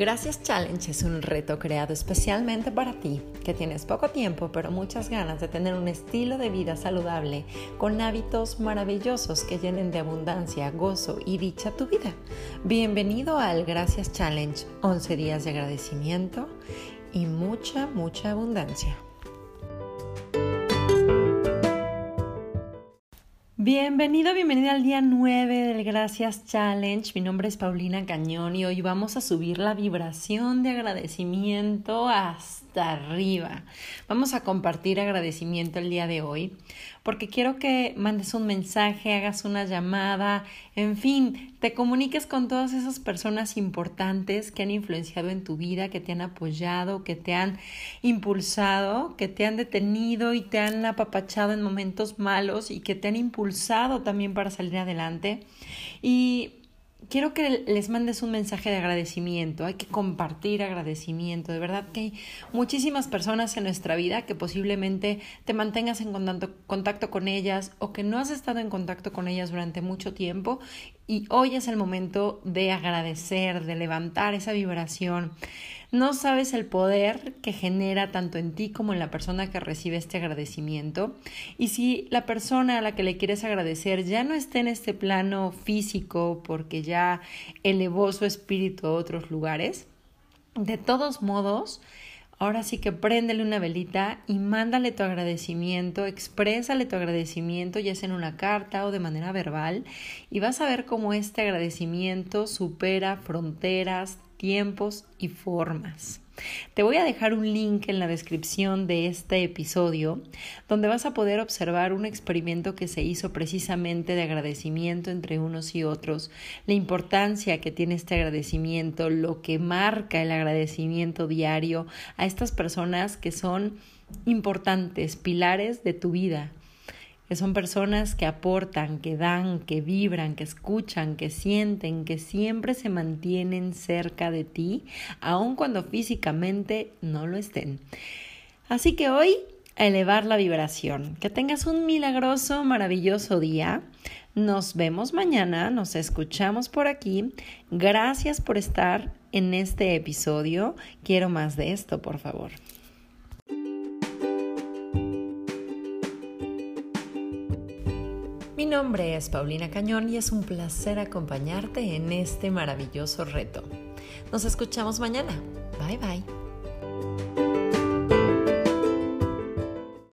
Gracias Challenge es un reto creado especialmente para ti, que tienes poco tiempo pero muchas ganas de tener un estilo de vida saludable con hábitos maravillosos que llenen de abundancia, gozo y dicha tu vida. Bienvenido al Gracias Challenge, 11 días de agradecimiento y mucha, mucha abundancia. Bienvenido, bienvenida al día 9 del Gracias Challenge. Mi nombre es Paulina Cañón y hoy vamos a subir la vibración de agradecimiento hasta arriba. Vamos a compartir agradecimiento el día de hoy porque quiero que mandes un mensaje, hagas una llamada, en fin, te comuniques con todas esas personas importantes que han influenciado en tu vida, que te han apoyado, que te han impulsado, que te han detenido y te han apapachado en momentos malos y que te han impulsado también para salir adelante. Y quiero que les mandes un mensaje de agradecimiento, hay que compartir agradecimiento, de verdad que hay muchísimas personas en nuestra vida que posiblemente te mantengas en contacto, con ellas o que no has estado en contacto con ellas durante mucho tiempo y hoy es el momento de agradecer, de levantar esa vibración. No sabes el poder que genera tanto en ti como en la persona que recibe este agradecimiento. Y si la persona a la que le quieres agradecer ya no está en este plano físico porque ya elevó su espíritu a otros lugares, de todos modos, Ahora sí que préndele una velita y mándale tu agradecimiento, exprésale tu agradecimiento, ya sea en una carta o de manera verbal, y vas a ver cómo este agradecimiento supera fronteras, tiempos y formas. Te voy a dejar un link en la descripción de este episodio donde vas a poder observar un experimento que se hizo precisamente de agradecimiento entre unos y otros, la importancia que tiene este agradecimiento, lo que marca el agradecimiento diario a estas personas que son importantes, pilares de tu vida, que son personas que aportan, que dan, que vibran, que escuchan, que sienten, que siempre se mantienen cerca de ti, aun cuando físicamente no lo estén. Así que hoy, elevar la vibración. Que tengas un milagroso, maravilloso día. Nos vemos mañana, nos escuchamos por aquí. Gracias por estar en este episodio. Quiero más de esto, por favor. Mi nombre es Paulina Cañón y es un placer acompañarte en este maravilloso reto. Nos escuchamos mañana. Bye bye.